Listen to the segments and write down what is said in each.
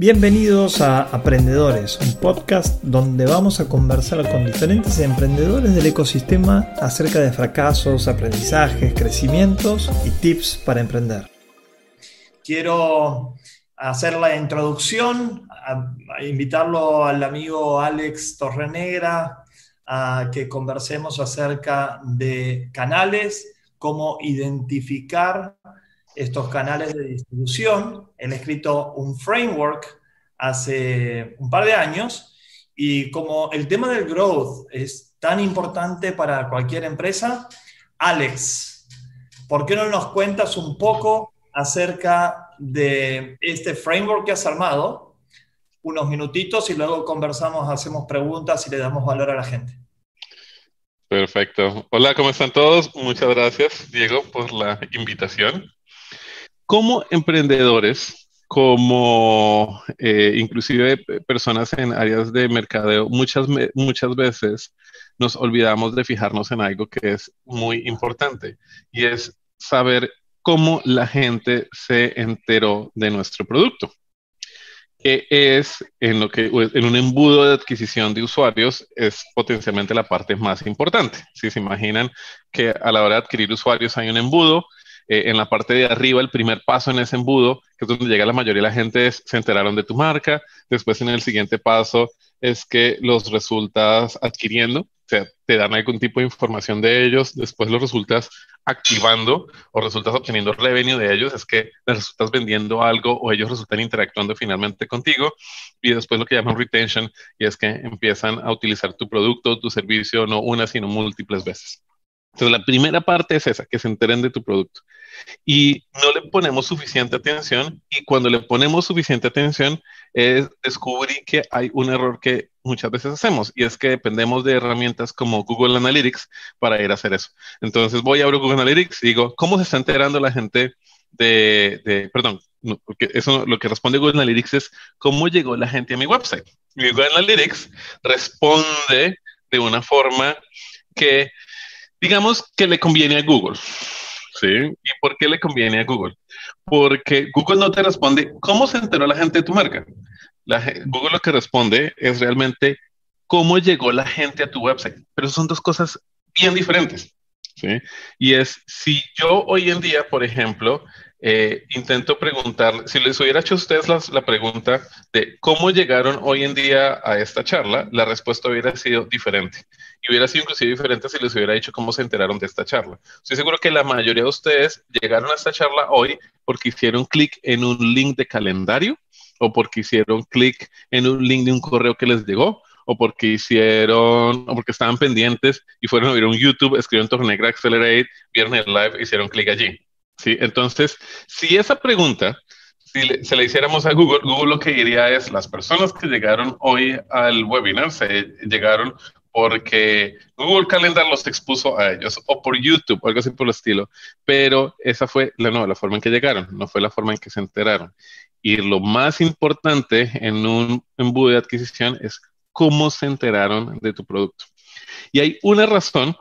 Bienvenidos a Aprendedores, un podcast donde vamos a conversar con diferentes emprendedores del ecosistema acerca de fracasos, aprendizajes, crecimientos y tips para emprender. Quiero hacer la introducción, a, invitarlo al amigo Alex Torrenegra a que conversemos acerca de canales, cómo identificar estos canales de distribución. He escrito un framework hace un par de años y como el tema del growth es tan importante para cualquier empresa, Alex, ¿por qué no nos cuentas un poco acerca de este framework que has armado? Unos minutitos y luego conversamos, hacemos preguntas y le damos valor a la gente. Perfecto. Hola, ¿cómo están todos? Muchas gracias, Diego, por la invitación como emprendedores, como eh, inclusive personas en áreas de mercadeo, muchas, muchas veces nos olvidamos de fijarnos en algo que es muy importante y es saber cómo la gente se enteró de nuestro producto que es en lo que en un embudo de adquisición de usuarios es potencialmente la parte más importante. Si se imaginan que a la hora de adquirir usuarios hay un embudo, eh, en la parte de arriba, el primer paso en ese embudo, que es donde llega la mayoría de la gente, se enteraron de tu marca. Después, en el siguiente paso, es que los resultas adquiriendo, o sea, te dan algún tipo de información de ellos, después los resultas activando o resultas obteniendo revenue de ellos, es que les resultas vendiendo algo o ellos resultan interactuando finalmente contigo y después lo que llaman retention y es que empiezan a utilizar tu producto, tu servicio, no una, sino múltiples veces. Entonces, la primera parte es esa, que se enteren de tu producto y no le ponemos suficiente atención y cuando le ponemos suficiente atención es descubrir que hay un error que muchas veces hacemos y es que dependemos de herramientas como Google Analytics para ir a hacer eso. Entonces voy a abrir Google Analytics y digo, ¿cómo se está enterando la gente de, perdón, porque eso lo que responde Google Analytics es cómo llegó la gente a mi website. Y Google Analytics responde de una forma que digamos que le conviene a Google. ¿Sí? ¿Y por qué le conviene a Google? Porque Google no te responde cómo se enteró la gente de tu marca. Google lo que responde es realmente cómo llegó la gente a tu website. Pero son dos cosas bien diferentes. ¿sí? Y es si yo hoy en día, por ejemplo, eh, intento preguntar, si les hubiera hecho a ustedes la, pregunta de cómo llegaron hoy en día a esta charla, la respuesta hubiera sido diferente. Y hubiera sido inclusive diferente si les hubiera dicho cómo se enteraron de esta charla. Estoy seguro que la mayoría de ustedes llegaron a esta charla hoy porque hicieron clic en un link de calendario o porque hicieron clic en un link de un correo que les llegó o porque hicieron, o porque estaban pendientes y fueron a ver un YouTube, escribieron Tornegra Accelerate, vieron el live, hicieron clic allí. ¿Sí? Entonces, si esa pregunta si se la hiciéramos a Google, Google lo que diría es las personas que llegaron hoy al webinar se llegaron porque Google Calendar los expuso a ellos o por YouTube o algo así por el estilo, pero esa fue la, no, la forma en que llegaron, no fue la forma en que se enteraron. Y lo más importante en un embudo de adquisición es cómo se enteraron de tu producto. Y hay una razón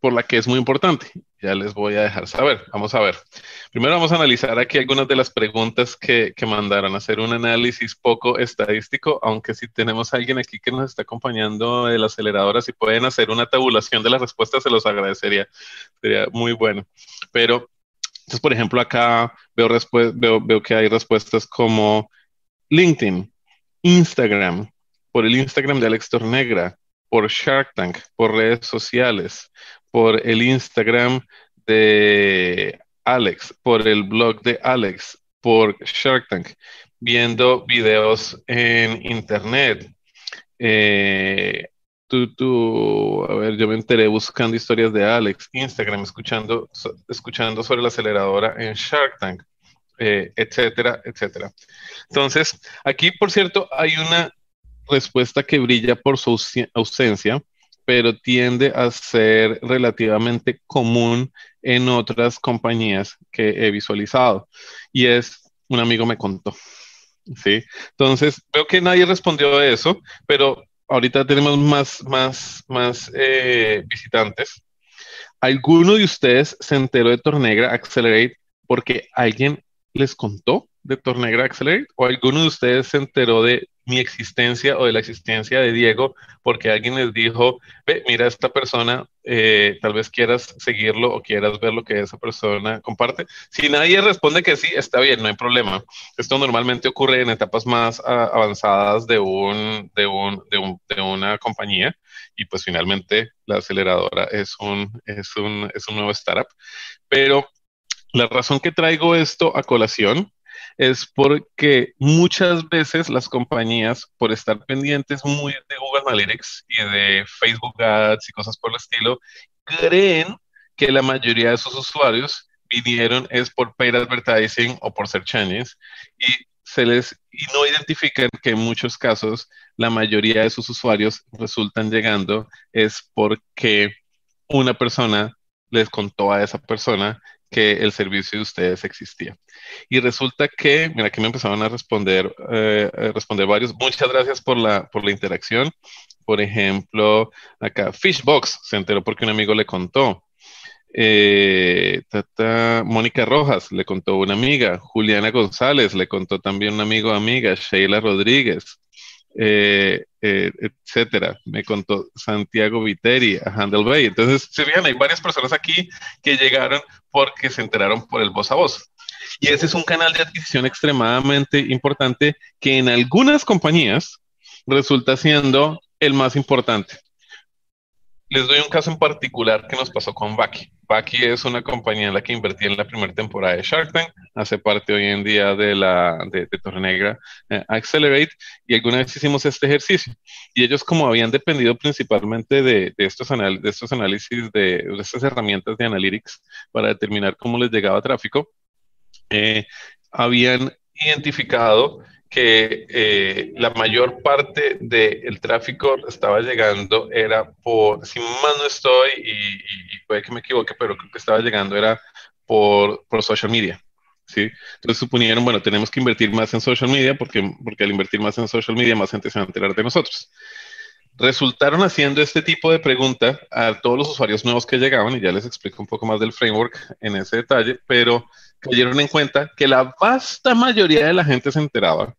por la que es muy importante. Ya les voy a dejar saber. Vamos a ver. Primero vamos a analizar aquí algunas de las preguntas que, que mandaron, hacer un análisis poco estadístico, aunque si tenemos a alguien aquí que nos está acompañando de la aceleradora, si pueden hacer una tabulación de las respuestas, se los agradecería. Sería muy bueno. Pero, entonces, por ejemplo, acá veo, veo, veo que hay respuestas como LinkedIn, Instagram, por el Instagram de Alex Tornegra, por Shark Tank, por redes sociales, por el Instagram de Alex, por el blog de Alex, por Shark Tank, viendo videos en internet. Eh, tú, tú, a ver, yo me enteré buscando historias de Alex, Instagram, escuchando, escuchando sobre la aceleradora en Shark Tank, eh, etcétera, etcétera. Entonces, aquí, por cierto, hay una respuesta que brilla por su ausencia, pero tiende a ser relativamente común en otras compañías que he visualizado. Y es, un amigo me contó. ¿sí? Entonces, veo que nadie respondió a eso, pero ahorita tenemos más, más, más eh, visitantes. ¿Alguno de ustedes se enteró de Tornegra Accelerate porque alguien les contó? De Tornegra Accelerate o alguno de ustedes se enteró de mi existencia o de la existencia de Diego porque alguien les dijo, ve, mira esta persona, eh, tal vez quieras seguirlo o quieras ver lo que esa persona comparte. Si nadie responde que sí, está bien, no hay problema. Esto normalmente ocurre en etapas más ah, avanzadas de, un, de, un, de, un, de, una compañía y pues finalmente la aceleradora es un, es un, es un nuevo startup. Pero la razón que traigo esto a colación es porque muchas veces las compañías, por estar pendientes muy de Google Analytics y de Facebook Ads y cosas por el estilo, creen que la mayoría de sus usuarios vinieron es por paid advertising o por search engines y se les y no identifican que en muchos casos la mayoría de sus usuarios resultan llegando es porque una persona les contó a esa persona que el servicio de ustedes existía. Y resulta que, mira, aquí me empezaron a responder, eh, responder varios. Muchas gracias por la, por la interacción. Por ejemplo, acá Fishbox se enteró porque un amigo le contó. Eh, Mónica Rojas le contó una amiga. Juliana González le contó también un amigo amiga. Sheila Rodríguez. Eh, eh, etcétera. Me contó Santiago Viteri a Handel Bay. Entonces, se fijan, hay varias personas aquí que llegaron porque se enteraron por el voz a voz. Y ese es un canal de adquisición extremadamente importante que en algunas compañías resulta siendo el más importante. Les doy un caso en particular que nos pasó con Baki. Baki es una compañía en la que invertí en la primera temporada de Shark Tank, hace parte hoy en día de la de, Torre Negra eh, Accelerate, y alguna vez hicimos este ejercicio. Y ellos, como habían dependido principalmente de, estos, de estos análisis, de, de estas herramientas de analytics para determinar cómo les llegaba tráfico, eh, habían identificado que eh, la mayor parte del tráfico estaba llegando era por, si más no estoy, y, puede que me equivoque, pero creo que estaba llegando era por, por social media. ¿sí? Entonces suponieron, bueno, tenemos que invertir más en social media porque, porque al invertir más en social media más gente se va a enterar de nosotros. Resultaron haciendo este tipo de pregunta a todos los usuarios nuevos que llegaban, y ya les explico un poco más del framework en ese detalle, pero cayeron en cuenta que la vasta mayoría de la gente se enteraba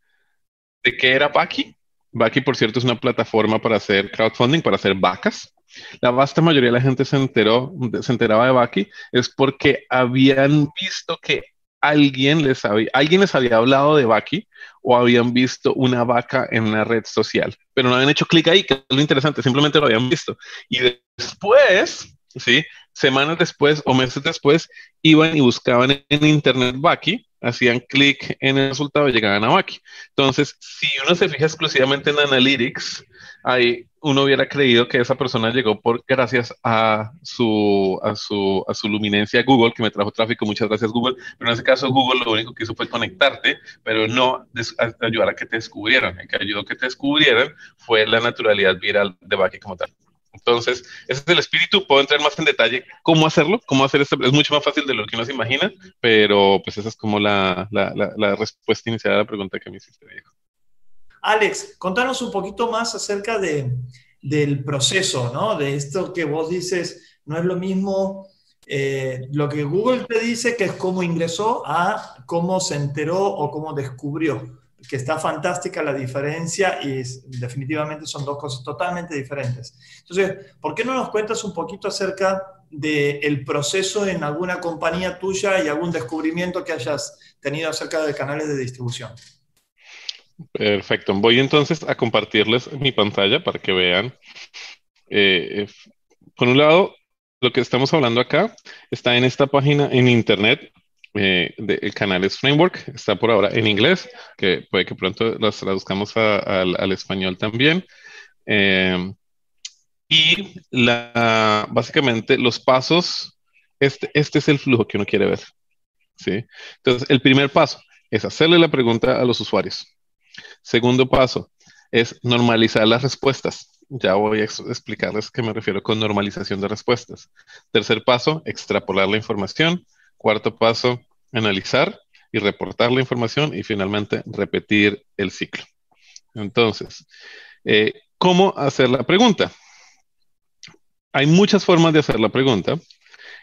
de qué era Baki. Baki, por cierto, es una plataforma para hacer crowdfunding, para hacer vacas. La vasta mayoría de la gente se enteró, se enteraba de Baki, es porque habían visto que alguien les había, alguien les había hablado de Baki o habían visto una vaca en una red social, pero no habían hecho clic ahí, que es lo interesante, simplemente lo habían visto. Y después, ¿sí? Semanas después o meses después, iban y buscaban en internet Baki hacían clic en el resultado y llegaban a Baki. Entonces, si uno se fija exclusivamente en Analytics, ahí uno hubiera creído que esa persona llegó por gracias a su, a su, a su luminencia Google, que me trajo tráfico, muchas gracias Google, pero en ese caso Google lo único que hizo fue conectarte, pero no ayudar a que te descubrieran. El que ayudó a que te descubrieran fue la naturalidad viral de Baki como tal. Entonces, ese es el espíritu. Puedo entrar más en detalle cómo hacerlo, cómo hacer esto. Es mucho más fácil de lo que uno se imagina, pero pues esa es como la, respuesta inicial a la pregunta que me hiciste, Diego. Alex, contanos un poquito más acerca de, del proceso, ¿no? De esto que vos dices, no es lo mismo eh, lo que Google te dice que es cómo ingresó a cómo se enteró o cómo descubrió que está fantástica la diferencia y definitivamente son dos cosas totalmente diferentes. Entonces, ¿por qué no nos cuentas un poquito acerca del proceso en alguna compañía tuya y algún descubrimiento que hayas tenido acerca de canales de distribución? Perfecto. Voy entonces a compartirles mi pantalla para que vean. Eh, por un lado, lo que estamos hablando acá está en esta página en internet eh, el canal es Framework, está por ahora en inglés, que puede que pronto las traduzcamos al español también. Eh, y la, básicamente los pasos, este, este es el flujo que uno quiere ver. ¿sí? Entonces, el primer paso es hacerle la pregunta a los usuarios. Segundo paso es normalizar las respuestas. Ya voy a explicarles qué me refiero con normalización de respuestas. Tercer paso, extrapolar la información. Cuarto paso, analizar y reportar la información y finalmente repetir el ciclo. Entonces, eh, ¿cómo hacer la pregunta? Hay muchas formas de hacer la pregunta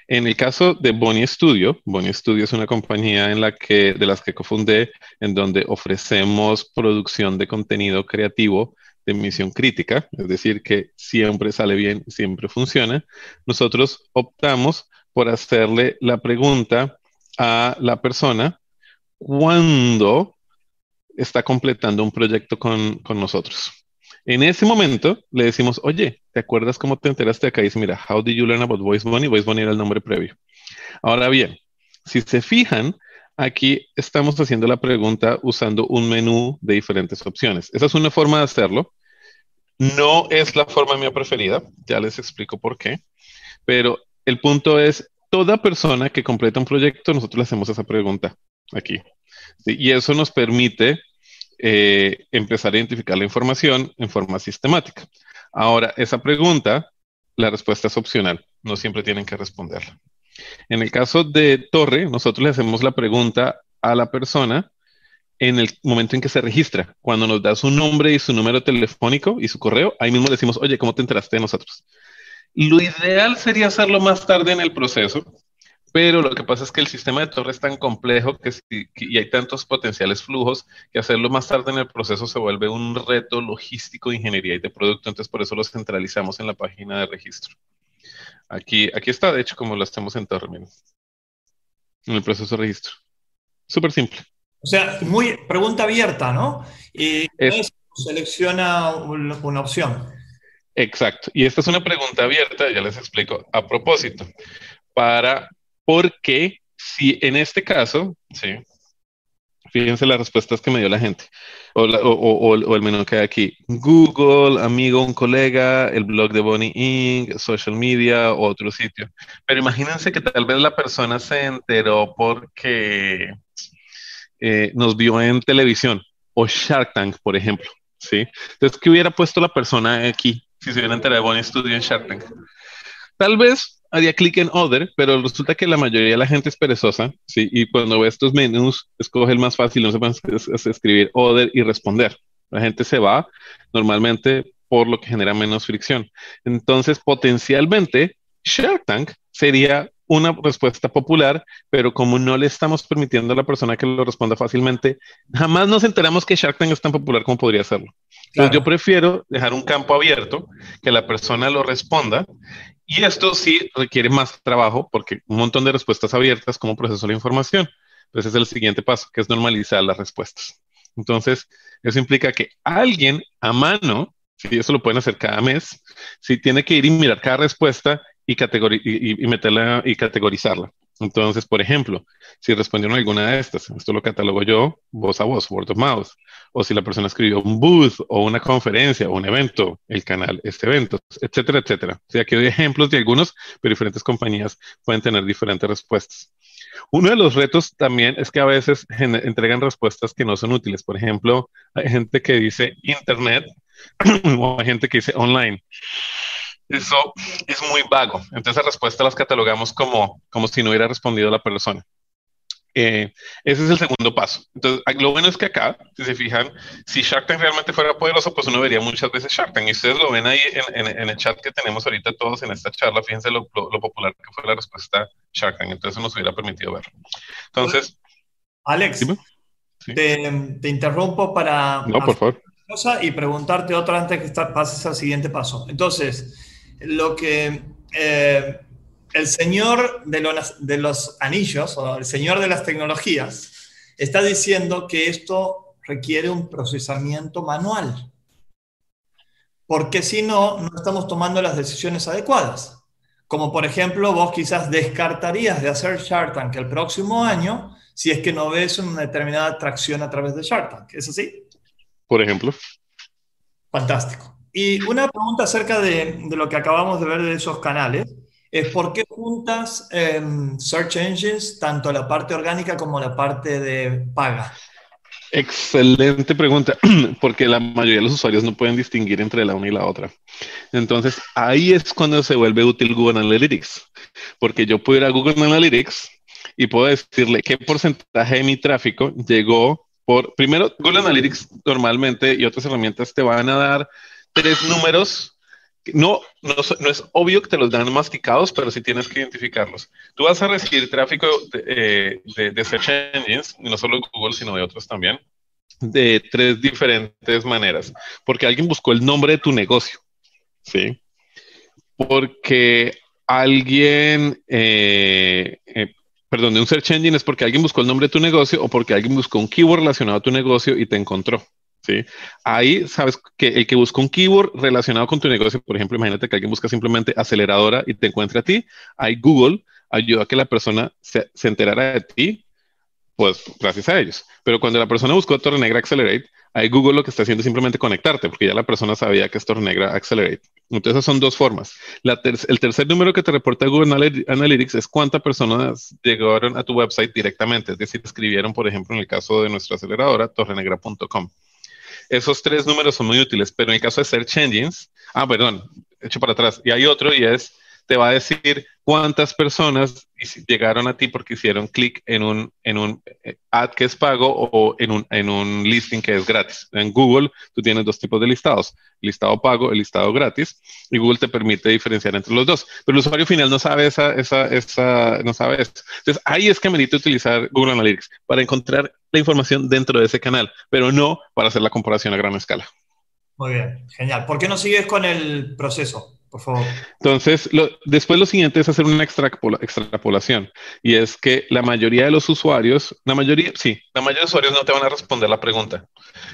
En el caso de Bonnie Studio, Bonnie Studio es una compañía en la que, de las que cofundé, en donde ofrecemos producción de contenido creativo de misión crítica, es decir, que siempre sale bien, siempre funciona. Nosotros optamos por hacerle la pregunta a la persona cuando está completando un proyecto con, con nosotros. En ese momento le decimos, oye, ¿te acuerdas cómo te enteraste acá? Y dice, mira, how did you learn about Voice Bunny? Voice Bunny era el nombre previo. Ahora bien, si se fijan, aquí estamos haciendo la pregunta usando un menú de diferentes opciones. Esa es una forma de hacerlo. No es la forma mía preferida, ya les explico por qué, pero el punto es, toda persona que completa un proyecto, nosotros le hacemos esa pregunta aquí. Y eso nos permite eh, empezar a identificar la información en forma sistemática. Ahora, esa pregunta, la respuesta es opcional, no siempre tienen que responderla. En el caso de Torre, nosotros le hacemos la pregunta a la persona en el momento en que se registra. Cuando nos da su nombre y su número telefónico y su correo, ahí mismo decimos, oye, ¿cómo te enteraste de nosotros? Lo ideal sería hacerlo más tarde en el proceso, pero lo que pasa es que el sistema de torre es tan complejo que, y hay tantos potenciales flujos que hacerlo más tarde en el proceso se vuelve un reto logístico de ingeniería y de producto, entonces por eso lo centralizamos en la página de registro. Aquí, aquí está, de hecho, como lo hacemos en torre, en el proceso de registro. Súper simple. O sea, muy pregunta abierta, ¿no? Y selecciona una opción. Exacto. Y esta es una pregunta abierta, ya les explico, a propósito, para porque si en este caso, sí, fíjense las respuestas que me dio la gente, o, el menú que hay aquí, Google, amigo, un colega, el blog de Bonnie Inc., social media, otro sitio. Pero imagínense que tal vez la persona se enteró porque eh, nos vio en televisión, o Shark Tank, por ejemplo, ¿sí? Entonces, ¿qué hubiera puesto la persona aquí si se hubiera enterado de Bonnie Studio en Shark? Tal vez haría clic en Other, pero resulta que la mayoría de la gente es perezosa, ¿sí? Y cuando ve estos menús, escoge el más fácil, no sepan escribir Other y responder. La gente se va normalmente por lo que genera menos fricción. Entonces, potencialmente, Shark sería una respuesta popular, pero como no le estamos permitiendo a la persona que lo responda fácilmente, jamás nos enteramos que Shark Tank es tan popular como podría serlo. Entonces yo prefiero dejar un campo abierto, que la persona lo responda, y esto sí requiere más trabajo porque un montón de respuestas abiertas como proceso la información. Entonces es el siguiente paso, que es normalizar las respuestas. Entonces, eso implica que alguien a mano, si eso lo pueden hacer cada mes, si tiene que ir y mirar cada respuesta y, y, meterla y categorizarla. Entonces, por ejemplo, si respondieron alguna de estas, esto lo catalogo yo voz a voz, word of mouth, o si la persona escribió un booth o una conferencia o un evento, el canal, este evento, etcétera, etcétera. O sea, aquí doy ejemplos de algunos, pero diferentes compañías pueden tener diferentes respuestas. Uno de los retos también es que a veces entregan respuestas que no son útiles. Por ejemplo, hay gente que dice Internet o hay gente que dice online. Eso es muy vago. Entonces, la respuesta las catalogamos como, como si no hubiera respondido la persona. Eh, ese es el segundo paso. Entonces, lo bueno es que acá, si se fijan, si Shark Tank realmente fuera poderoso, pues uno vería muchas veces Shark Tank. Y ustedes lo ven ahí en, el chat que tenemos ahorita todos en esta charla. Fíjense lo, popular que fue la respuesta Shark Tank. Entonces, nos hubiera permitido verlo. Entonces, Alex, te, te, interrumpo para. No, por favor. Y preguntarte otra antes que pases al siguiente paso. Entonces, lo que eh, el señor de los, de los anillos o el señor de las tecnologías está diciendo que esto requiere un procesamiento manual, porque si no, no estamos tomando las decisiones adecuadas. Como por ejemplo, vos quizás descartarías de hacer Shark Tank el próximo año si es que no ves una determinada atracción a través de Shark Tank. ¿Es así? Por ejemplo. Fantástico. Y una pregunta acerca de, lo que acabamos de ver de esos canales es por qué juntas em, search engines, tanto la parte orgánica como la parte de paga. Excelente pregunta, porque la mayoría de los usuarios no pueden distinguir entre la una y la otra. Entonces, ahí es cuando se vuelve útil Google Analytics, porque yo puedo ir a Google Analytics y puedo decirle qué porcentaje de mi tráfico llegó por, primero, Google Analytics normalmente y otras herramientas te van a dar tres números no, no, es obvio que te los dan masticados, pero sí tienes que identificarlos. Tú vas a recibir tráfico de, eh, search engines, no solo de Google, sino de otros también, de tres diferentes maneras. Porque alguien buscó el nombre de tu negocio, ¿sí? Porque alguien, eh, eh, perdón, de un search engine es porque alguien buscó el nombre de tu negocio o porque alguien buscó un keyword relacionado a tu negocio y te encontró. ¿Sí? Ahí sabes que el que busca un keyword relacionado con tu negocio, por ejemplo, imagínate que alguien busca simplemente aceleradora y te encuentra a ti, ahí Google ayuda a que la persona se, se enterara de ti, pues gracias a ellos. Pero cuando la persona buscó Torre Negra Accelerate, ahí Google lo que está haciendo es simplemente conectarte, porque ya la persona sabía que es Torre Negra Accelerate. Entonces, son dos formas. el tercer número que te reporta Google Analytics es cuántas personas llegaron a tu website directamente, es decir, escribieron, por ejemplo, en el caso de nuestra aceleradora, torrenegra.com. Esos tres números son muy útiles, pero en el caso de Search Engines, ah, perdón, hecho para atrás, y hay otro y es, te va a decir cuántas personas llegaron a ti porque hicieron clic en un, en un eh, ad que es pago o en un, en un listing que es gratis. En Google tú tienes dos tipos de listados, listado pago, el listado gratis, y Google te permite diferenciar entre los dos. Pero el usuario final no sabe esa, esa, esa, no sabe esto. Entonces ahí es que merece utilizar Google Analytics para encontrar la información dentro de ese canal, pero no para hacer la comparación a gran escala. Muy bien, genial. ¿Por qué no sigues con el proceso? Por favor. Entonces, después lo siguiente es hacer una extrapolación. Y es que la mayoría de los usuarios, la mayoría, sí, la mayoría de los usuarios no te van a responder la pregunta.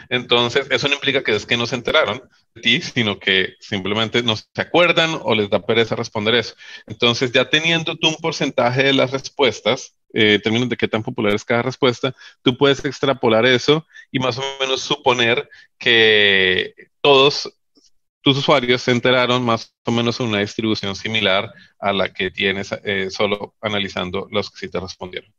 Entonces, eso no implica que es que no se enteraron de ti, sino que simplemente no se acuerdan o les da pereza responder eso. Entonces, ya teniendo tú un porcentaje de las respuestas, eh, términos de qué tan popular es cada respuesta, tú puedes extrapolar eso y más o menos suponer que todos tus usuarios se enteraron más o menos en una distribución similar a la que tienes eh, solo analizando los que sí te respondieron.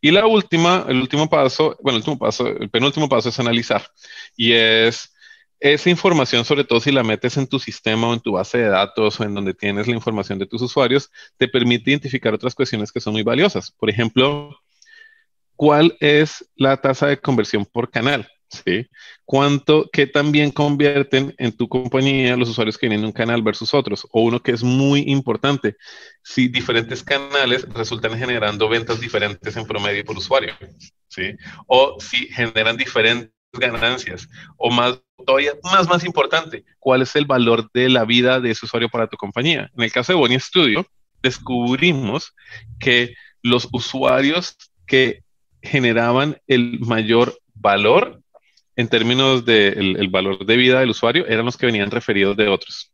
Y la última, el último paso, bueno, el último paso, el penúltimo paso es analizar. Y es esa información, sobre todo si la metes en tu sistema o en tu base de datos o en donde tienes la información de tus usuarios, te permite identificar otras cuestiones que son muy valiosas. Por ejemplo, ¿cuál es la tasa de conversión por canal? ¿Sí? ¿Cuánto, qué también convierten en tu compañía los usuarios que vienen de un canal versus otros? O uno que es muy importante, si diferentes canales resultan generando ventas diferentes en promedio por usuario, ¿sí? O si generan diferentes ganancias, o más, todavía más, más importante, cuál es el valor de la vida de ese usuario para tu compañía. En el caso de Bonnie Studio, descubrimos que los usuarios que generaban el mayor valor en términos del el valor de vida del usuario, eran los que venían referidos de otros.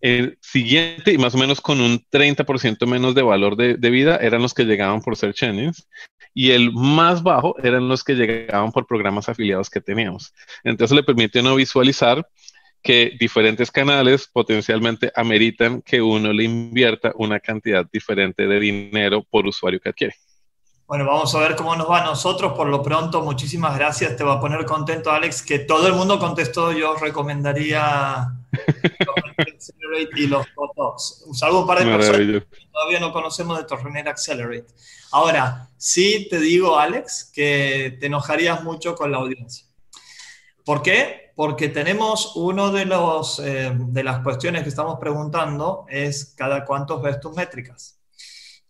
El siguiente, y más o menos con un 30% menos de valor de, de, vida, eran los que llegaban por Search Engines. Y el más bajo eran los que llegaban por programas afiliados que teníamos. Entonces le permite no visualizar que diferentes canales potencialmente ameritan que uno le invierta una cantidad diferente de dinero por usuario que adquiere. Bueno, vamos a ver cómo nos va a nosotros. Por lo pronto, muchísimas gracias. Te va a poner contento, Alex, que todo el mundo contestó. Yo recomendaría Accelerate y los Botox. Un saludo un par de personas que todavía no conocemos de Torrenera Accelerate. Ahora, sí te digo, Alex, que te enojarías mucho con la audiencia. ¿Por qué? Porque tenemos uno de los eh, de las cuestiones que estamos preguntando es cada cuántos ves tus métricas.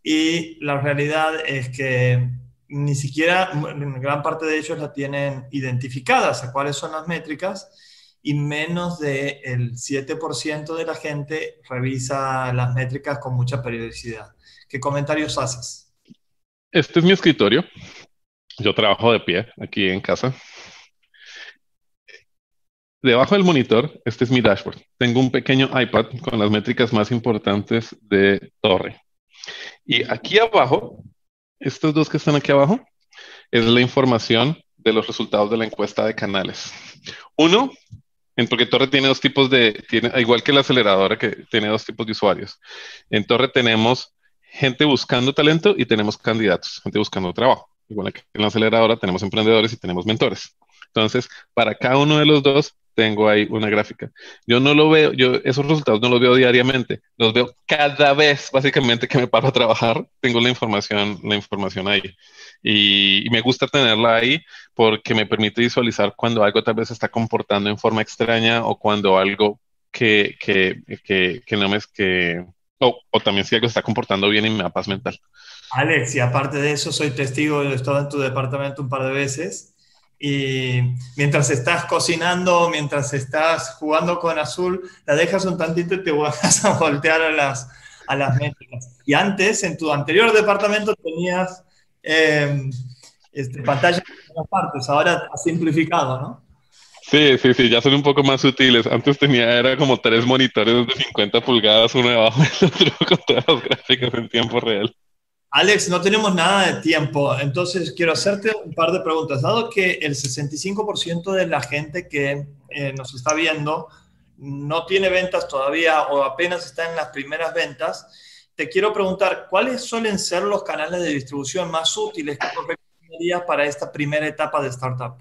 Y la realidad es que ni siquiera gran parte de ellos la tienen identificadas a cuáles son las métricas y menos del 7% de la gente revisa las métricas con mucha periodicidad. ¿Qué comentarios haces? Este es mi escritorio. Yo trabajo de pie aquí en casa. Debajo del monitor, este es mi dashboard. Tengo un pequeño iPad con las métricas más importantes de Torre. Y aquí abajo, estos dos que están aquí abajo, es la información de los resultados de la encuesta de canales. Uno, en, porque Torre tiene dos tipos de, igual que la aceleradora que tiene dos tipos de usuarios. En Torre tenemos gente buscando talento y tenemos candidatos, gente buscando trabajo. Igual que en la aceleradora tenemos emprendedores y tenemos mentores. Entonces, para cada uno de los dos tengo ahí una gráfica. Yo no lo veo, yo esos resultados no los veo diariamente, los veo cada vez, básicamente, que me paro a trabajar, tengo la información, la información ahí. Y, me gusta tenerla ahí porque me permite visualizar cuando algo tal vez se está comportando en forma extraña o cuando algo que, que, que, que no me es que, o, o también si algo está comportando bien y me da paz mental. Alex, y aparte de eso, soy testigo, he estado en tu departamento un par de veces y mientras estás cocinando, mientras estás jugando con azul, la dejas un tantito y te vas a voltear a las, a las métricas. Y antes, en tu anterior departamento, tenías eh, este, pantallas en todas partes, ahora has simplificado, ¿no? Sí, sí, sí, ya son un poco más sutiles. Antes tenía, era como tres monitores de 50 pulgadas, uno debajo del otro, con todas las gráficas en tiempo real. Alex, no tenemos nada de tiempo, entonces quiero hacerte un par de preguntas. Dado que el 65% de la gente que eh, nos está viendo no tiene ventas todavía o apenas está en las primeras ventas, te quiero preguntar, ¿cuáles suelen ser los canales de distribución más útiles que recomendarías para esta primera etapa de startup?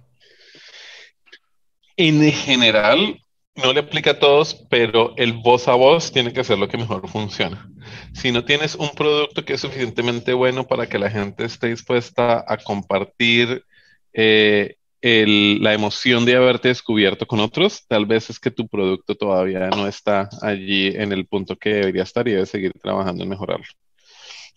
En general, no le aplica a todos, pero el voz a voz tiene que ser lo que mejor funciona. Si no tienes un producto que es suficientemente bueno para que la gente esté dispuesta a compartir eh, la emoción de haberte descubierto con otros, tal vez es que tu producto todavía no está allí en el punto que debería estar y debes seguir trabajando en mejorarlo.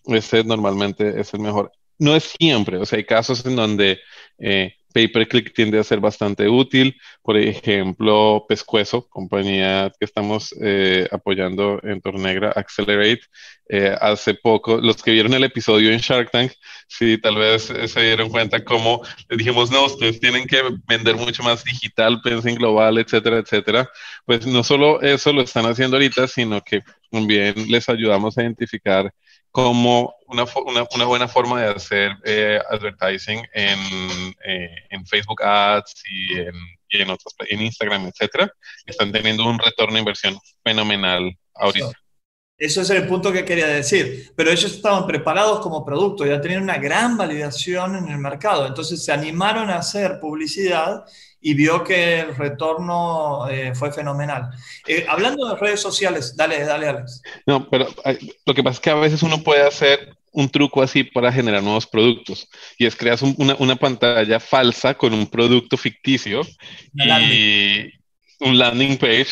Ese normalmente es el mejor. No es siempre, o sea, hay casos en donde eh, pay per click tiende a ser bastante útil. Por ejemplo, Pescuezo, compañía que estamos eh, apoyando en Tornegra, Accelerate, eh, hace poco, los que vieron el episodio en Shark Tank, sí, tal vez eh, se dieron cuenta cómo le dijimos, no, ustedes tienen que vender mucho más digital, piensen global, etcétera, etcétera. Pues no solo eso lo están haciendo ahorita, sino que también les ayudamos a identificar como una, una, una, buena forma de hacer eh, advertising en, eh, en, Facebook Ads y en, y en, otros, en Instagram, etcétera, están teniendo un retorno de inversión fenomenal ahorita. Eso es el punto que quería decir. Pero ellos estaban preparados como producto, ya tenían una gran validación en el mercado. Entonces se animaron a hacer publicidad y vio que el retorno eh, fue fenomenal. Eh, hablando de redes sociales, dale, dale, Alex. No, pero lo que pasa es que a veces uno puede hacer un truco así para generar nuevos productos. Y es creas una, una, pantalla falsa con un producto ficticio y un landing page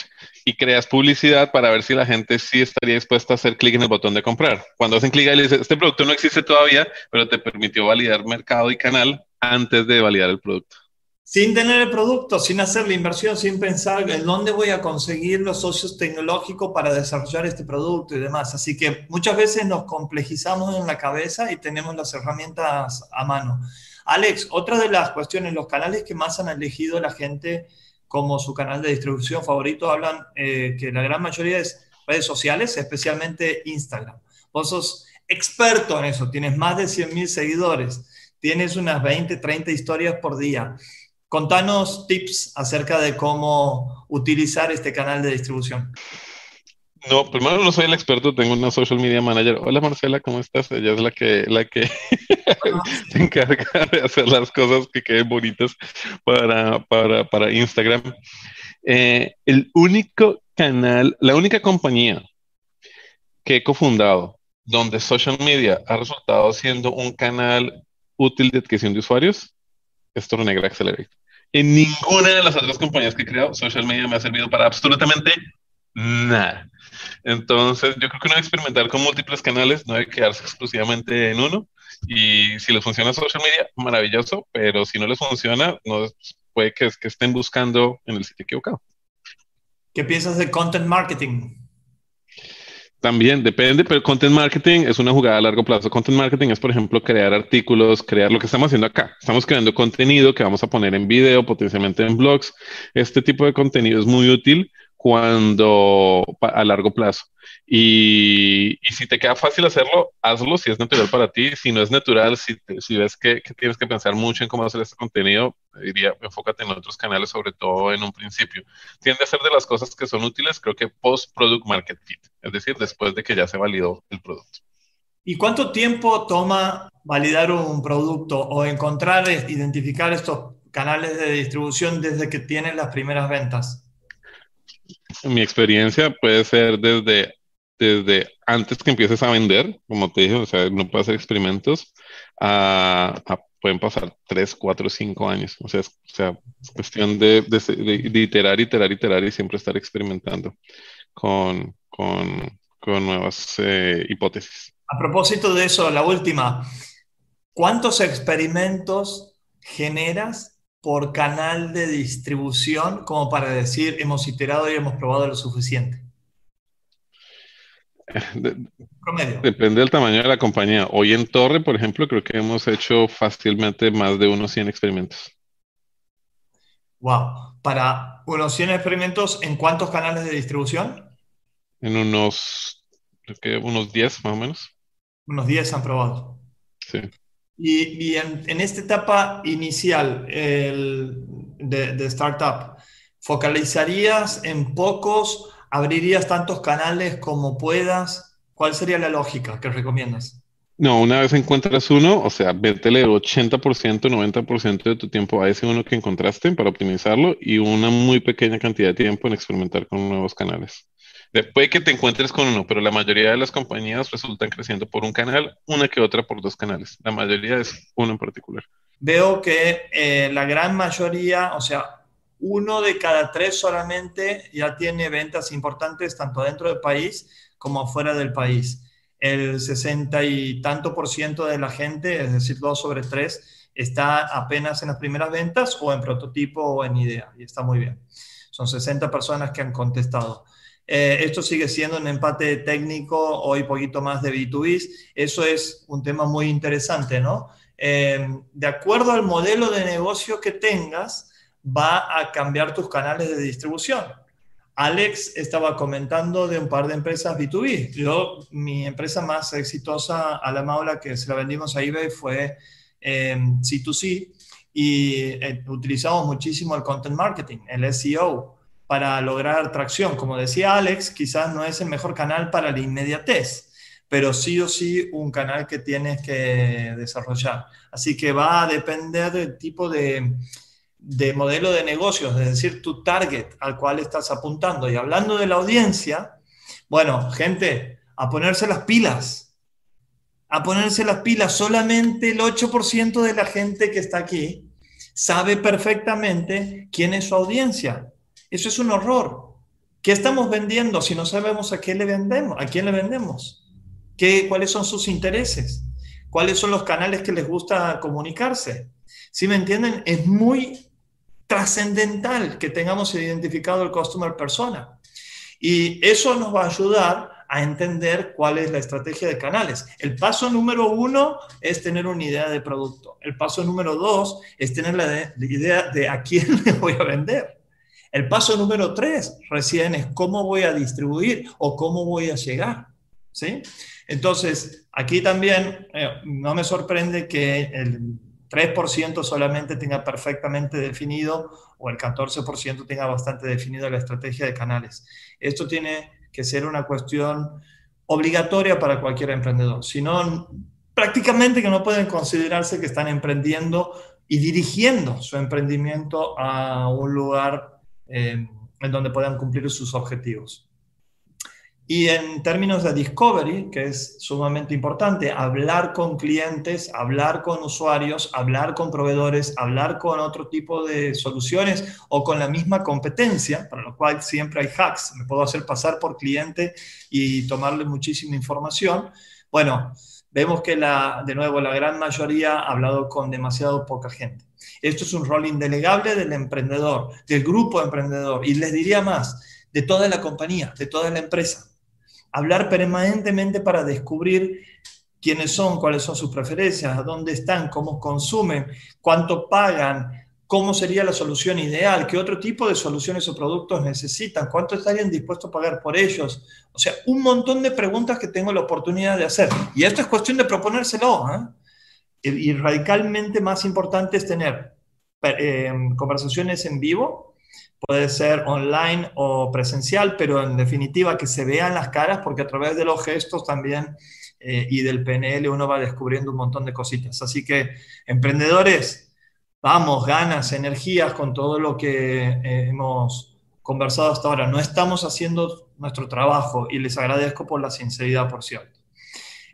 y creas publicidad para ver si la gente sí estaría dispuesta a hacer clic en el botón de comprar. Cuando hacen clic ahí le dice, este producto no existe todavía, pero te permitió validar mercado y canal antes de validar el producto sin tener el producto, sin hacer la inversión, sin pensar en dónde voy a conseguir los socios tecnológicos para desarrollar este producto y demás. Así que muchas veces nos complejizamos en la cabeza y tenemos las herramientas a mano. Alex, otra de las cuestiones, los canales que más han elegido la gente como su canal de distribución favorito, hablan eh, que la gran mayoría es redes sociales, especialmente Instagram. Vos sos experto en eso, tienes más de 100.000 seguidores, tienes unas 20, 30 historias por día. Contanos tips acerca de cómo utilizar este canal de distribución. No, primero no soy el experto, tengo una social media manager. Hola Marcela, ¿cómo estás? Ella es la que, la que se encarga de hacer las cosas que queden bonitas para, para, para Instagram. Eh, el único canal, la única compañía que he cofundado donde social media ha resultado siendo un canal útil de adquisición de usuarios es Tornegra Accelerate. En ninguna de las otras compañías que he creado, social media me ha servido para absolutamente nada. Entonces, yo creo que uno debe experimentar con múltiples canales, no debe quedarse exclusivamente en uno. Y si les funciona social media, maravilloso, pero si no les funciona, no, puede que, que estén buscando en el sitio equivocado. ¿Qué piensas de content marketing? También depende, pero content marketing es una jugada a largo plazo. Content marketing es, por ejemplo, crear artículos, crear lo que estamos haciendo acá. Estamos creando contenido que vamos a poner en video, potencialmente en blogs. Este tipo de contenido es muy útil cuando a largo plazo. Y, y, si te queda fácil hacerlo, hazlo si es natural para ti. Si no es natural, si, si ves que, que, tienes que pensar mucho en cómo hacer este contenido, diría, enfócate en otros canales, sobre todo en un principio. Tiende a ser de las cosas que son útiles, creo que post-product market fit, es decir, después de que ya se validó el producto. ¿Y cuánto tiempo toma validar un producto o encontrar, identificar estos canales de distribución desde que tienes las primeras ventas? Mi experiencia puede ser desde, desde antes que empieces a vender, como te dije, o sea, no puede hacer experimentos, pueden pasar 3, 4, 5 años. O sea, es, o sea, es cuestión de, de, de, iterar, iterar, iterar y siempre estar experimentando con, con, con nuevas eh, hipótesis. A propósito de eso, la última, ¿cuántos experimentos generas por canal de distribución como para decir hemos iterado y hemos probado lo suficiente? Depende del tamaño de la compañía. Hoy en Torre, por ejemplo, creo que hemos hecho fácilmente más de unos 100 experimentos. Wow. Para unos 100 experimentos, ¿en cuántos canales de distribución? En unos, creo que unos 10 más o menos. Unos 10 han probado. Sí. Y, en, esta etapa inicial de, de startup, ¿focalizarías en pocos ¿Abrirías tantos canales como puedas? ¿Cuál sería la lógica que recomiendas? No, una vez encuentras uno, o sea, vétele el 80%, 90% de tu tiempo a ese uno que encontraste para optimizarlo y una muy pequeña cantidad de tiempo en experimentar con nuevos canales. Después que te encuentres con uno, pero la mayoría de las compañías resultan creciendo por un canal, una que otra por dos canales. La mayoría es uno en particular. Veo que eh, la gran mayoría, o sea, uno de cada tres solamente ya tiene ventas importantes tanto dentro del país como fuera del país. El 60 y tanto por ciento de la gente, es decir, dos sobre tres, está apenas en las primeras ventas o en prototipo o en idea, y está muy bien. Son 60 personas que han contestado. Eh, esto sigue siendo un empate técnico, hoy poquito más de B2B. Eso es un tema muy interesante, ¿no? Eh, de acuerdo al modelo de negocio que tengas, va a cambiar tus canales de distribución. Alex estaba comentando de un par de empresas B2B. Yo, mi empresa más exitosa a la Maula que se la vendimos a eBay fue C2C em, y eh, utilizamos muchísimo el content marketing, el SEO, para lograr tracción. Como decía Alex, quizás no es el mejor canal para la inmediatez, pero sí o sí un canal que tienes que desarrollar. Así que va a depender del tipo de de modelo de negocios, es decir, tu target al cual estás apuntando. Y hablando de la audiencia, bueno, gente, a ponerse las pilas, a ponerse las pilas. Solamente el 8% de la gente que está aquí sabe perfectamente quién es su audiencia. Eso es un horror. ¿Qué estamos vendiendo si no sabemos a quién le vendemos? ¿A quién le vendemos? ¿Qué, ¿Cuáles son sus intereses? ¿Cuáles son los canales que les gusta comunicarse? Si me entienden, es muy trascendental que tengamos identificado el customer persona. Y eso nos va a ayudar a entender cuál es la estrategia de canales. El paso número uno es tener una idea de producto. El paso número dos es tener la, idea de a quién le voy a vender. El paso número tres recién es cómo voy a distribuir o cómo voy a llegar. ¿sí? Entonces, aquí también eh, no me sorprende que el 3% solamente tenga perfectamente definido o el 14% tenga bastante definido la estrategia de canales. Esto tiene que ser una cuestión obligatoria para cualquier emprendedor. Si no, prácticamente que no pueden considerarse que están emprendiendo y dirigiendo su emprendimiento a un lugar eh, en donde puedan cumplir sus objetivos. Y en términos de discovery, que es sumamente importante, hablar con clientes, hablar con usuarios, hablar con proveedores, hablar con otro tipo de soluciones o con la misma competencia, para lo cual siempre hay hacks. Me puedo hacer pasar por cliente y tomarle muchísima información. Bueno, vemos que la, de nuevo la gran mayoría ha hablado con demasiado poca gente. Esto es un rol indelegable del emprendedor, del grupo emprendedor y les diría más, de toda la compañía, de toda la empresa hablar permanentemente para descubrir quiénes son, cuáles son sus preferencias, dónde están, cómo consumen, cuánto pagan, cómo sería la solución ideal, qué otro tipo de soluciones o productos necesitan, cuánto estarían dispuestos a pagar por ellos. O sea, un montón de preguntas que tengo la oportunidad de hacer. Y esto es cuestión de proponérselo. ¿eh? Y radicalmente más importante es tener eh, conversaciones en vivo puede ser online o presencial, pero en definitiva que se vean las caras porque a través de los gestos también eh, y del PNL uno va descubriendo un montón de cositas. Así que emprendedores, vamos, ganas, energías con todo lo que eh, hemos conversado hasta ahora. No estamos haciendo nuestro trabajo y les agradezco por la sinceridad, por cierto.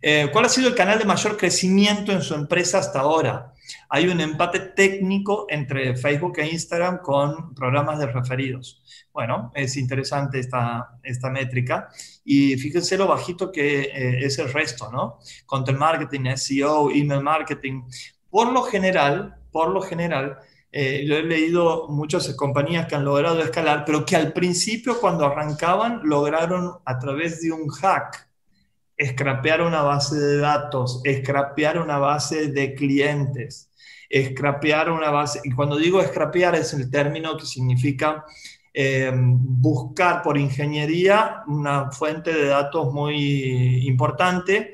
Eh, ¿Cuál ha sido el canal de mayor crecimiento en su empresa hasta ahora? Hay un empate técnico entre Facebook e Instagram con programas de referidos. Bueno, es interesante esta, esta métrica y fíjense lo bajito que eh, es el resto, ¿no? Content marketing, SEO, email marketing. Por lo general, por lo general, eh, he leído muchas compañías que han logrado escalar, pero que al principio cuando arrancaban lograron a través de un hack scrapear una base de datos, scrapear una base de clientes, scrapear una base, y cuando digo scrapear es el término que significa eh, buscar por ingeniería una fuente de datos muy importante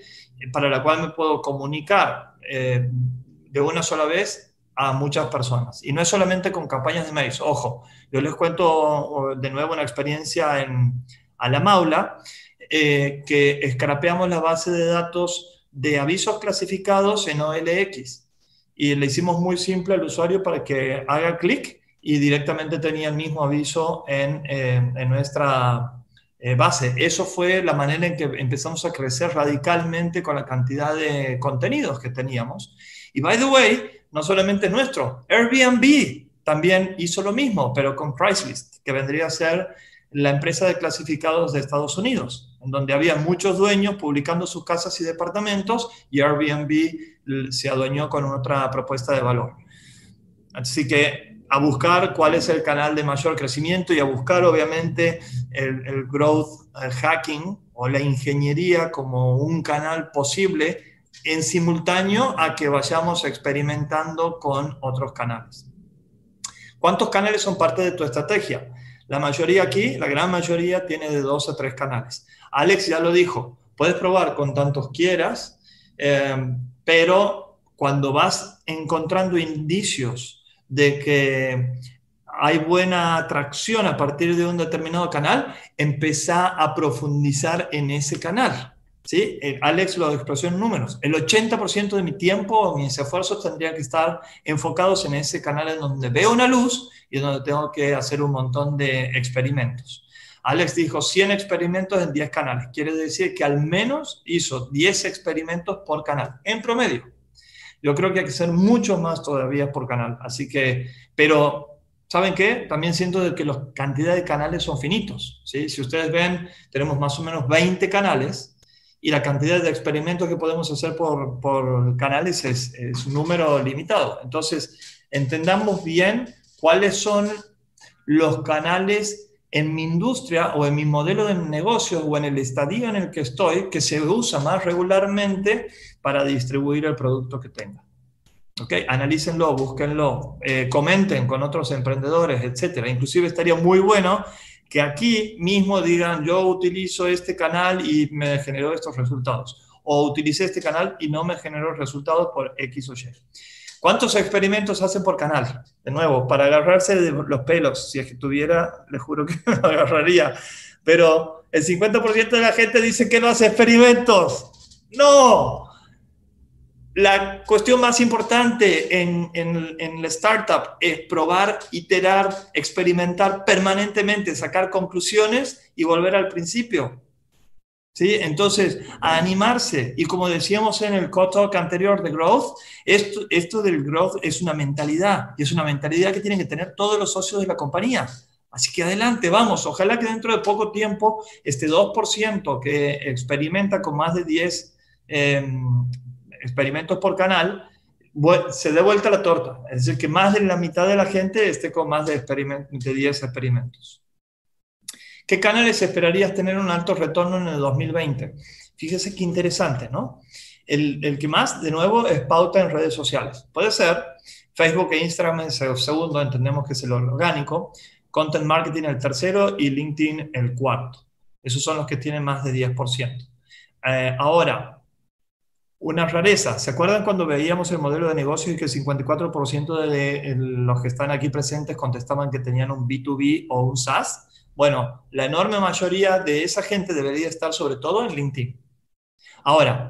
para la cual me puedo comunicar eh, de una sola vez a muchas personas. Y no es solamente con campañas de mails. Ojo, yo les cuento de nuevo una experiencia en, a la Maula, eh, que escrapeamos la base de datos de avisos clasificados en OLX. Y le hicimos muy simple al usuario para que haga clic y directamente tenía el mismo aviso en, en nuestra eh, base. Eso fue la manera en que empezamos a crecer radicalmente con la cantidad de contenidos que teníamos. Y by the way, no solamente es nuestro, Airbnb también hizo lo mismo, pero con Craigslist, que vendría a ser la empresa de clasificados de Estados Unidos, en donde había muchos dueños publicando sus casas y departamentos y Airbnb se adueñó con otra propuesta de valor. Así que a buscar cuál es el canal de mayor crecimiento y a buscar obviamente el, growth hacking o la ingeniería como un canal posible en simultáneo a que vayamos experimentando con otros canales. ¿Cuántos canales son parte de tu estrategia? La mayoría aquí, la gran mayoría, tiene de dos a tres canales. Alex ya lo dijo, puedes probar con tantos quieras, eh, pero cuando vas encontrando indicios de que hay buena atracción a partir de un determinado canal, empieza a profundizar en ese canal. ¿Sí? Eh, Alex lo expresó en números. El 80% de mi tiempo, mis esfuerzos tendrían que estar enfocados en ese canal en donde veo una luz y donde tengo que hacer un montón de experimentos. Alex dijo 100 experimentos en 10 canales. Quiere decir que al menos hizo 10 experimentos por canal, en promedio. Yo creo que hay que hacer mucho más todavía por canal. Así que, pero ¿saben qué? También siento que la cantidad de canales son finitos. ¿sí? Si ustedes ven, tenemos más o menos 20 canales y la cantidad de experimentos que podemos hacer por, canales es, un número limitado. Entonces, entendamos bien cuáles son los canales en mi industria o en mi modelo de negocio o en el estadio en el que estoy que se usa más regularmente para distribuir el producto que tenga. ¿Ok? Analícenlo, búsquenlo, eh, comenten con otros emprendedores, etcétera. Inclusive estaría muy bueno que aquí mismo digan, yo utilizo este canal y me generó estos resultados, o utilicé este canal y no me generó resultados por X o Y. ¿Cuántos experimentos hacen por canal? De nuevo, para agarrarse los pelos, si es que tuviera, les juro que me agarraría, pero el 50% de la gente dice que no hace experimentos. No, la cuestión más importante en, en, la startup es probar, iterar, experimentar permanentemente, sacar conclusiones y volver al principio. ¿Sí? Entonces, animarse. Y como decíamos en el co-talk anterior de Growth, esto, esto del Growth es una mentalidad y es una mentalidad que tienen que tener todos los socios de la compañía. Así que adelante, vamos. Ojalá que dentro de poco tiempo este 2% que experimenta con más de 10 experimentos por canal, se dé vuelta la torta. Es decir, que más de la mitad de la gente esté con más de, de 10 experimentos. ¿Qué canales esperarías tener un alto retorno en el 2020? Fíjese qué interesante, ¿no? El, el, que más, de nuevo, es pauta en redes sociales. Puede ser Facebook e Instagram el segundo, entendemos que es el orgánico, Content Marketing el tercero y LinkedIn el cuarto. Esos son los que tienen más de 10%. Eh, ahora, una rareza. ¿Se acuerdan cuando veíamos el modelo de negocio y que el 54% de los que están aquí presentes contestaban que tenían un B2B o un SaaS? Bueno, la enorme mayoría de esa gente debería estar sobre todo en LinkedIn. Ahora,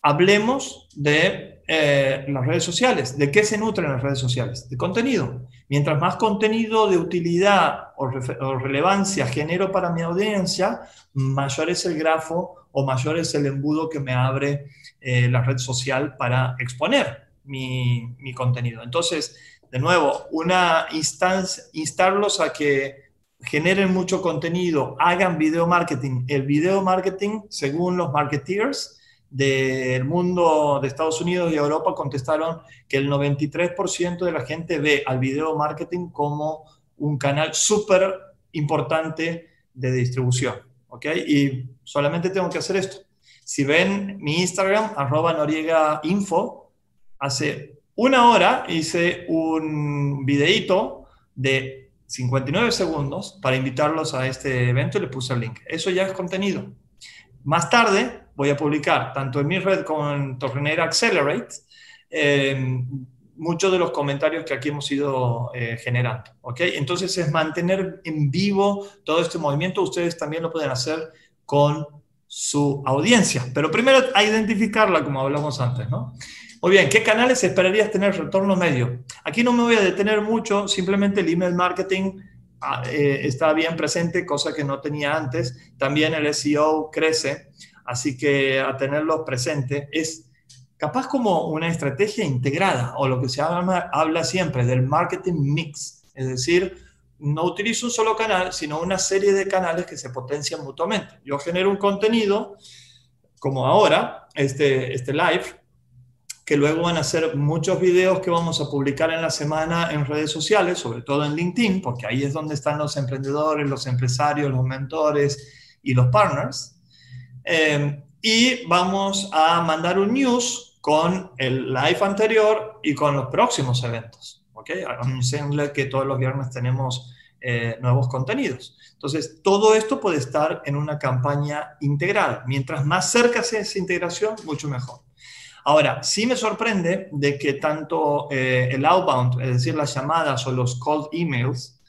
hablemos de eh, las redes sociales. ¿De qué se nutren las redes sociales? De contenido. Mientras más contenido de utilidad o, o relevancia genero para mi audiencia, mayor es el grafo o mayor es el embudo que me abre eh, la red social para exponer. mi, mi contenido. Entonces, de nuevo, una instancia, instarlos a que generen mucho contenido, hagan video marketing. El video marketing, según los marketeers del mundo de Estados Unidos y Europa, contestaron que el 93% de la gente ve al video marketing como un canal súper importante de distribución. ¿Ok? Y solamente tengo que hacer esto. Si ven mi Instagram, arroba noriega info, hace una hora hice un videito de 59 segundos para invitarlos a este evento y le puse el link. Eso ya es contenido. Más tarde voy a publicar tanto en mi red como en Torrenera Accelerate eh, muchos de los comentarios que aquí hemos ido eh, generando. ¿ok? Entonces es mantener en vivo todo este movimiento. Ustedes también lo pueden hacer con su audiencia, pero primero a identificarla como hablamos antes. ¿no? Muy bien, ¿qué canales esperarías tener retorno medio? Aquí no me voy a detener mucho, simplemente el email marketing ah, eh, está bien presente, cosa que no tenía antes. También el SEO crece, así que a tenerlo presente es capaz como una estrategia integrada o lo que se habla, habla siempre del marketing mix, es decir, no utilizo un solo canal, sino una serie de canales que se potencian mutuamente. Yo genero un contenido, como ahora, este, este live, que luego van a ser muchos videos que vamos a publicar en la semana en redes sociales, sobre todo en LinkedIn, porque ahí es donde están los emprendedores, los empresarios, los mentores y los partners. Eh, y vamos a mandar un news con el live anterior y con los próximos eventos. ¿Ok? Anunciarle que todos los viernes tenemos eh, nuevos contenidos. Entonces, todo esto puede estar en una campaña integrada. Mientras más cerca sea esa integración, mucho mejor. Ahora, sí me sorprende de que tanto eh, el outbound, es decir, las llamadas o los cold emails,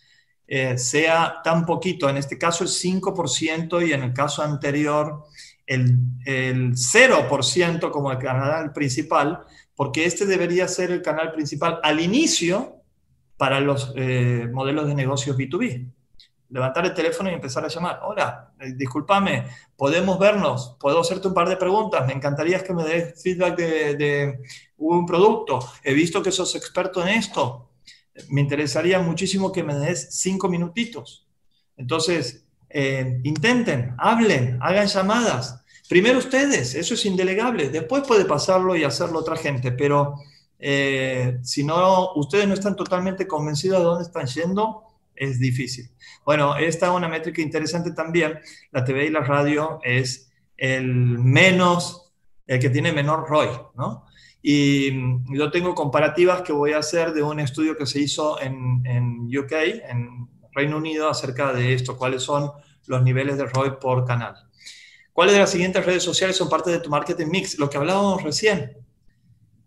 eh, sea tan poquito, en este caso el 5% y en el caso anterior el, el 0% como el canal principal, porque este debería ser el canal principal al inicio para los eh, modelos de negocios B2B levantar el teléfono y empezar a llamar. Hola, eh, discúlpame, podemos vernos, puedo hacerte un par de preguntas, me encantaría que me des feedback de, un producto, he visto que sos experto en esto, me interesaría muchísimo que me des cinco minutitos. Entonces, eh, intenten, hablen, hagan llamadas. Primero ustedes, eso es indelegable, después puede pasarlo y hacerlo otra gente, pero eh, si no, ustedes no están totalmente convencidos de dónde están yendo, es difícil. Bueno, esta es una métrica interesante también. La TV y la radio es el menos, el que tiene menor ROI, ¿no? Y yo tengo comparativas que voy a hacer de un estudio que se hizo en, en UK, en Reino Unido, acerca de esto, cuáles son los niveles de ROI por canal. ¿Cuáles de las siguientes redes sociales son parte de tu marketing mix? Lo que hablábamos recién.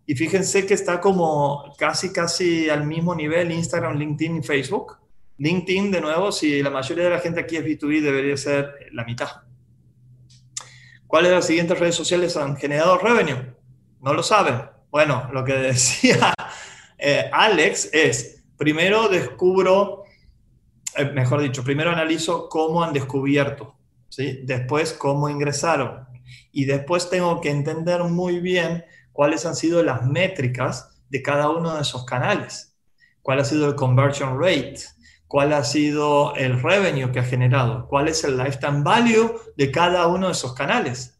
Y fíjense que está como casi, casi al mismo nivel Instagram, LinkedIn y Facebook. LinkedIn, de nuevo, si la mayoría de la gente aquí es B2B, debería ser la mitad. ¿Cuáles de las siguientes redes sociales han generado revenue? No lo saben. Bueno, lo que decía eh, Alex es, primero descubro, eh, mejor dicho, primero analizo cómo han descubierto, ¿sí? después cómo ingresaron y después tengo que entender muy bien cuáles han sido las métricas de cada uno de esos canales, cuál ha sido el conversion rate, cuál ha sido el revenue que ha generado, cuál es el lifetime value de cada uno de esos canales.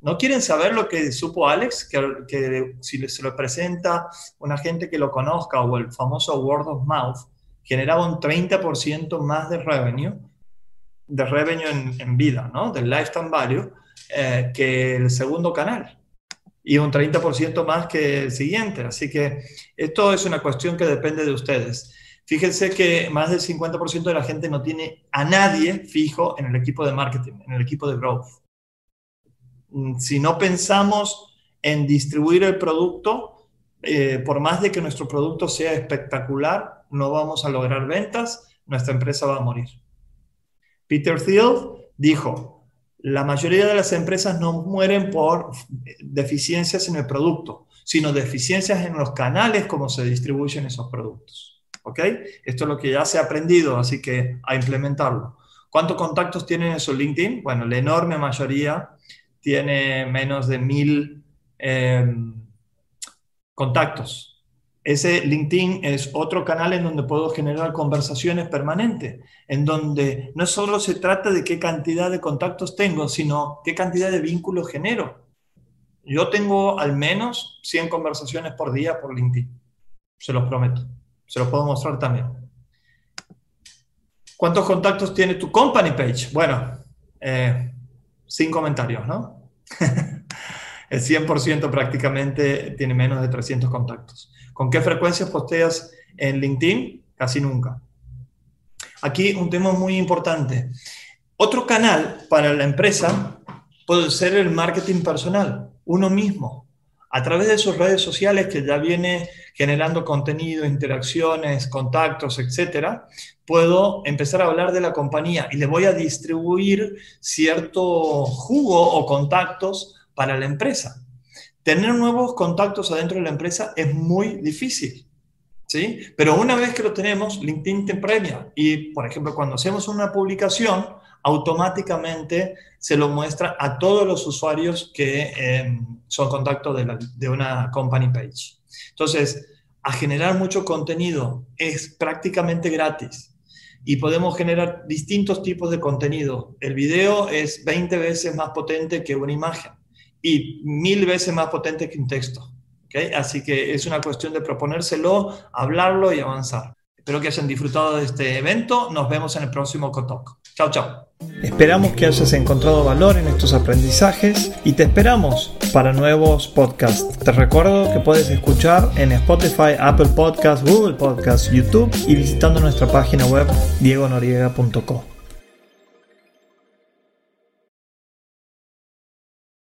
¿No quieren saber lo que supo Alex? Que, si se lo presenta una gente que lo conozca o el famoso word of mouth, generaba un 30% más de revenue, de revenue en, vida, ¿no? Del lifetime value, eh, que el segundo canal. Y un 30% más que el siguiente. Así que esto es una cuestión que depende de ustedes. Fíjense que más del 50% de la gente no tiene a nadie fijo en el equipo de marketing, en el equipo de growth. Mm, si no pensamos en distribuir el producto, eh, por más de que nuestro producto sea espectacular, no vamos a lograr ventas, nuestra empresa va a morir. Peter Thiel dijo, la mayoría de las empresas no mueren por deficiencias en el producto, sino deficiencias en los canales como se distribuyen esos productos. ¿ok? Esto es lo que ya se ha aprendido, así que a implementarlo. ¿Cuántos contactos tienen en su LinkedIn? Bueno, la enorme mayoría tiene menos de mil, em, contactos. Ese LinkedIn es otro canal en donde puedo generar conversaciones permanentes, en donde no solo se trata de qué cantidad de contactos tengo, sino qué cantidad de vínculos genero. Yo tengo al menos 100 conversaciones por día por LinkedIn, se los prometo. Se los puedo mostrar también. ¿Cuántos contactos tiene tu company page? Bueno, eh, sin comentarios, ¿no? El 100% prácticamente tiene menos de 300 contactos. ¿Con qué frecuencia posteas en LinkedIn? Casi nunca. Aquí un tema muy importante. Otro canal para la empresa puede ser el marketing personal, uno mismo, a través de sus redes sociales que ya viene generando contenido, interacciones, contactos, etcétera, puedo empezar a hablar de la compañía y le voy a distribuir cierto jugo o contactos para la empresa. Tener nuevos contactos adentro de la empresa es muy difícil. ¿Sí? Pero una vez que lo tenemos, LinkedIn te premia. Y, por ejemplo, cuando hacemos una publicación, automáticamente se lo muestra a todos los usuarios que em, son contacto de, de una company page. Entonces, a generar mucho contenido es prácticamente gratis y podemos generar distintos tipos de contenido. El video es 20 veces más potente que una imagen y mil veces más potente que un texto. ¿okay? Así que es una cuestión de proponérselo, hablarlo y avanzar. Espero que hayan disfrutado de este evento. Nos vemos en el próximo Cotoc. Chao, chao. Esperamos que hayas encontrado valor en estos aprendizajes y te esperamos para nuevos podcasts. Te recuerdo que puedes escuchar en Spotify, Apple Podcasts, Google Podcasts, YouTube y visitando nuestra página web diegonoriega.com.